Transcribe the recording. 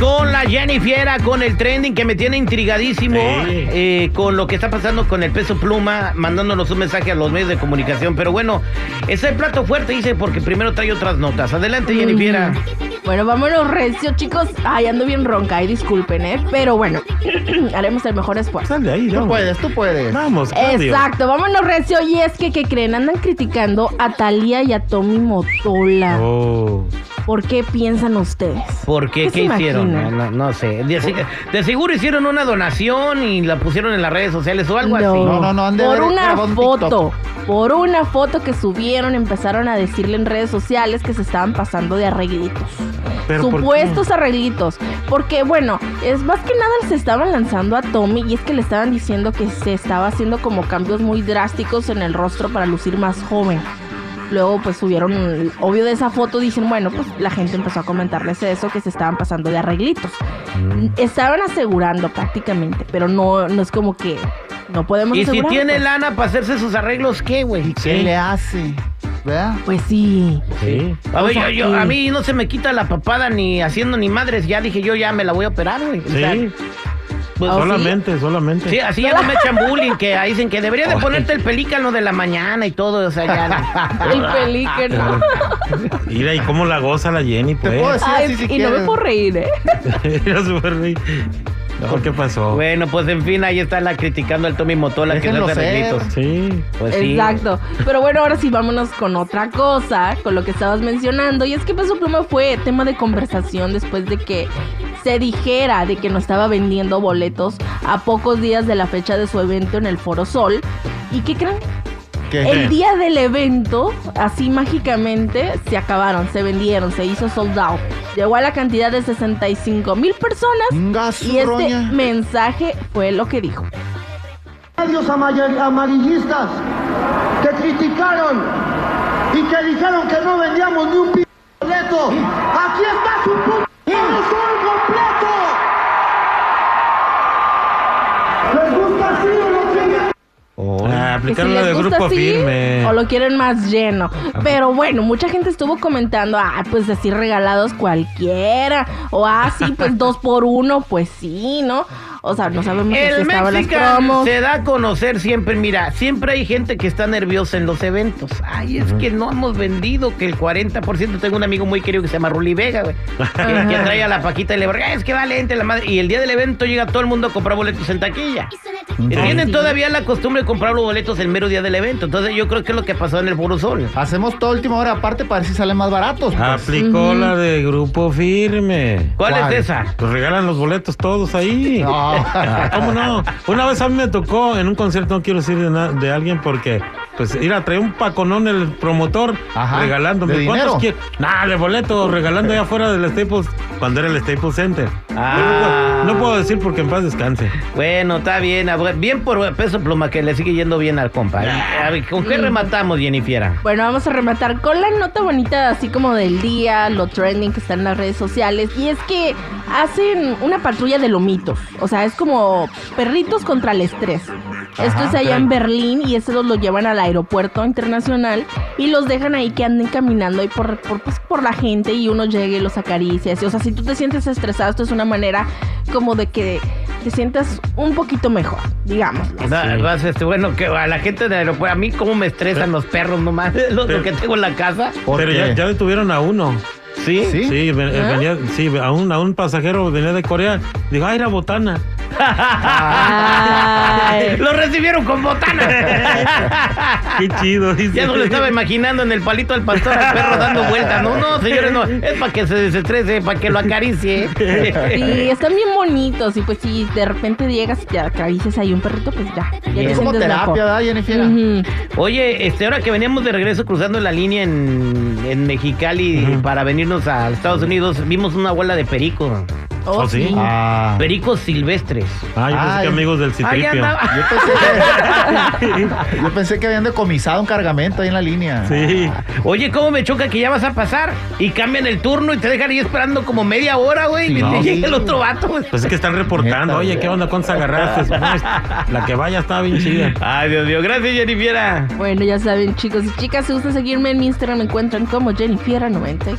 la Jenny Fiera con el trending que me tiene intrigadísimo Sí. eh, con lo que está pasando con el peso pluma, mandándonos un mensaje a los medios de comunicación. Pero bueno, es el plato fuerte, dice, porque primero trae otras notas. Adelante, Jenny Fiera. Bueno, vámonos recio, chicos. Ay, ando bien ronca, ay, disculpen, ¿eh? Pero bueno, haremos el mejor esfuerzo. Sal de ahí, Tú vamos. puedes, tú puedes. Vamos, Claudio. Exacto, vámonos recio. Y es que, ¿qué creen? Andan criticando a Talía y a Tommy Motola. Oh. ¿Por qué piensan ustedes? ¿Por qué? ¿Qué ¿Qué, se hicieron? No, no sé. De, seguro hicieron una donación y la pusieron en las redes sociales o algo así. No, no, no, han de Por haber una un foto, por una foto que subieron, empezaron a decirle en redes sociales que se estaban pasando de arreglitos. ¿Pero por qué? Supuestos arreglitos. Porque, bueno, es más que nada se estaban lanzando a Tommy y es que le estaban diciendo que se estaba haciendo como cambios muy drásticos en el rostro para lucir más joven. Luego, pues subieron, obvio de esa foto, dicen, bueno, pues la gente empezó a comentarles eso, que se estaban pasando de arreglitos. Mm. Estaban asegurando prácticamente, pero no, no es como que no podemos Y si asegurar, tiene pues. lana para hacerse sus arreglos, ¿qué, güey? ¿Qué le hace? ¿Verdad? Pues sí. Sí. A, O ver, sea, yo- yo- sí. a mí no se me quita la papada ni haciendo ni madres. Ya dije yo, ya me la voy a operar, güey. O sea, Sí. Pues, ¿Oh, sí? solamente, solamente. Sí, así ya no me echan bullying, que ahí dicen que debería de ponerte el pelícano de la mañana y todo, o sea, ya. El pelícano. Mira, ¿y cómo la goza la Jenny, Te pues? puedo decir Ay, así si y no me puedo reír, ¿eh? Mira, súper reí. No, ¿qué pasó? Bueno, pues en fin, ahí está la criticando al Tommy Motola que Déjenlo hace. Sí. Pues sí. Exacto. Pero bueno, ahora sí vámonos con otra cosa, con lo que estabas mencionando. Y es que Peso Pluma fue tema de conversación después de que se dijera de que no estaba vendiendo boletos a pocos días de la fecha de su evento en el Foro Sol. ¿Y qué creen? ¿Qué? El día del evento, así mágicamente, se acabaron, se vendieron, se hizo sold out. Llegó a la cantidad de 65 mil personas. Y este roña. mensaje fue lo que dijo. medios amarillistas que criticaron y que dijeron que no vendíamos ni un p boleto. Aquí está su puto Ah, que si aplicaron la les de gusta grupo así firme. o lo quieren más lleno. Pero bueno, mucha gente estuvo comentando, ah, pues así regalados cualquiera. O ah, sí, pues dos por uno, pues sí, ¿no? O sea, no sabemos si El estaban las Mexican promos. se da a conocer siempre, mira, siempre hay gente que está nerviosa en los eventos. Ay, es que no hemos vendido que el 40%. Tengo un amigo muy querido que se llama Ruli Vega, güey. Que, que trae a la Paquita y le dice, es que vale, entre la madre. Y el día del evento llega todo el mundo a comprar boletos en taquilla. Y Tienen todavía la costumbre de comprar los boletos el mero día del evento. Entonces yo creo que es lo que pasó en el Foro Sol. Hacemos toda última hora aparte para ver si salen más baratos. pues. Aplicó la de grupo firme. ¿Cuál, ¿Cuál? es esa? Pues regalan los boletos todos ahí. No. Ah, ¿Cómo no? Una vez a mí me tocó en un concierto, no quiero decir de, na- de alguien porque, pues, ir a traer un paconón el promotor Ajá, regalándome. ¿de ¿Cuántos dinero? quieres? Nah, de boleto, regalando allá afuera del Staples, cuando era el Staples Center. Ah. No, puedo, no puedo decir porque en paz descanse. Bueno, está bien. Bien por peso pluma que le sigue yendo bien al compa. A ver, ¿Con qué rematamos, Jennifer? Bueno, vamos a rematar con la nota bonita, así como del día, lo trending que está en las redes sociales. Y es que hacen una patrulla de lomitos. O sea, es como perritos contra el estrés. Esto es allá ok. en Berlín y estos los llevan al aeropuerto internacional y los dejan ahí que anden caminando ahí por, por, pues, por la gente y uno llegue y los acaricia. O sea, si tú te sientes estresado, esto es una manera como de que te sientas un poquito mejor, digamos. Este, bueno, que a la gente del aeropuerto, a mí cómo me estresan los perros nomás, lo, lo que tengo en la casa. ¿Por Pero ya, ya detuvieron a uno. ¿Sí? ¿Sí? Sí, ven- ¿Ah? venía, sí, a un, a un pasajero venía de Corea. Dijo, ah, era botana. Ay. Lo recibieron con botana. Qué chido. dice. ya no lo estaba imaginando en el palito al pastor al perro dando vueltas. No, no, señores, no. Es para que se desestrese, para que lo acaricie. Sí, están bien bonitos y pues si de repente llegas y te acaricias ahí un perrito, pues ya. Es como terapia. ¿verdad, Jennifer? Ujú. Oye, este, ahora que veníamos de regreso cruzando la línea en, en Mexicali para venirnos a Estados Unidos, vimos una bola de perico. Oh, ¿Oh, sí? sí. Ah. Pericos silvestres. Ah, yo pensé Ay. que amigos del citripio. Yo pensé que, yo pensé que habían decomisado un cargamento ahí en la línea. Sí. Oye, ¿cómo me choca que ya vas a pasar? Y cambian el turno y te dejan ahí esperando como media hora, güey. Sí, y no. te llega el otro vato, güey. Pues es que están reportando. Neta, Oye. ¿qué onda? ¿Cuántas agarraste? La que vaya estaba bien chida. Ay, Dios mío. Gracias, Jennifer. Bueno, ya saben, chicos y chicas, si gustan seguirme en mi Instagram, me encuentran como Jennifiera94.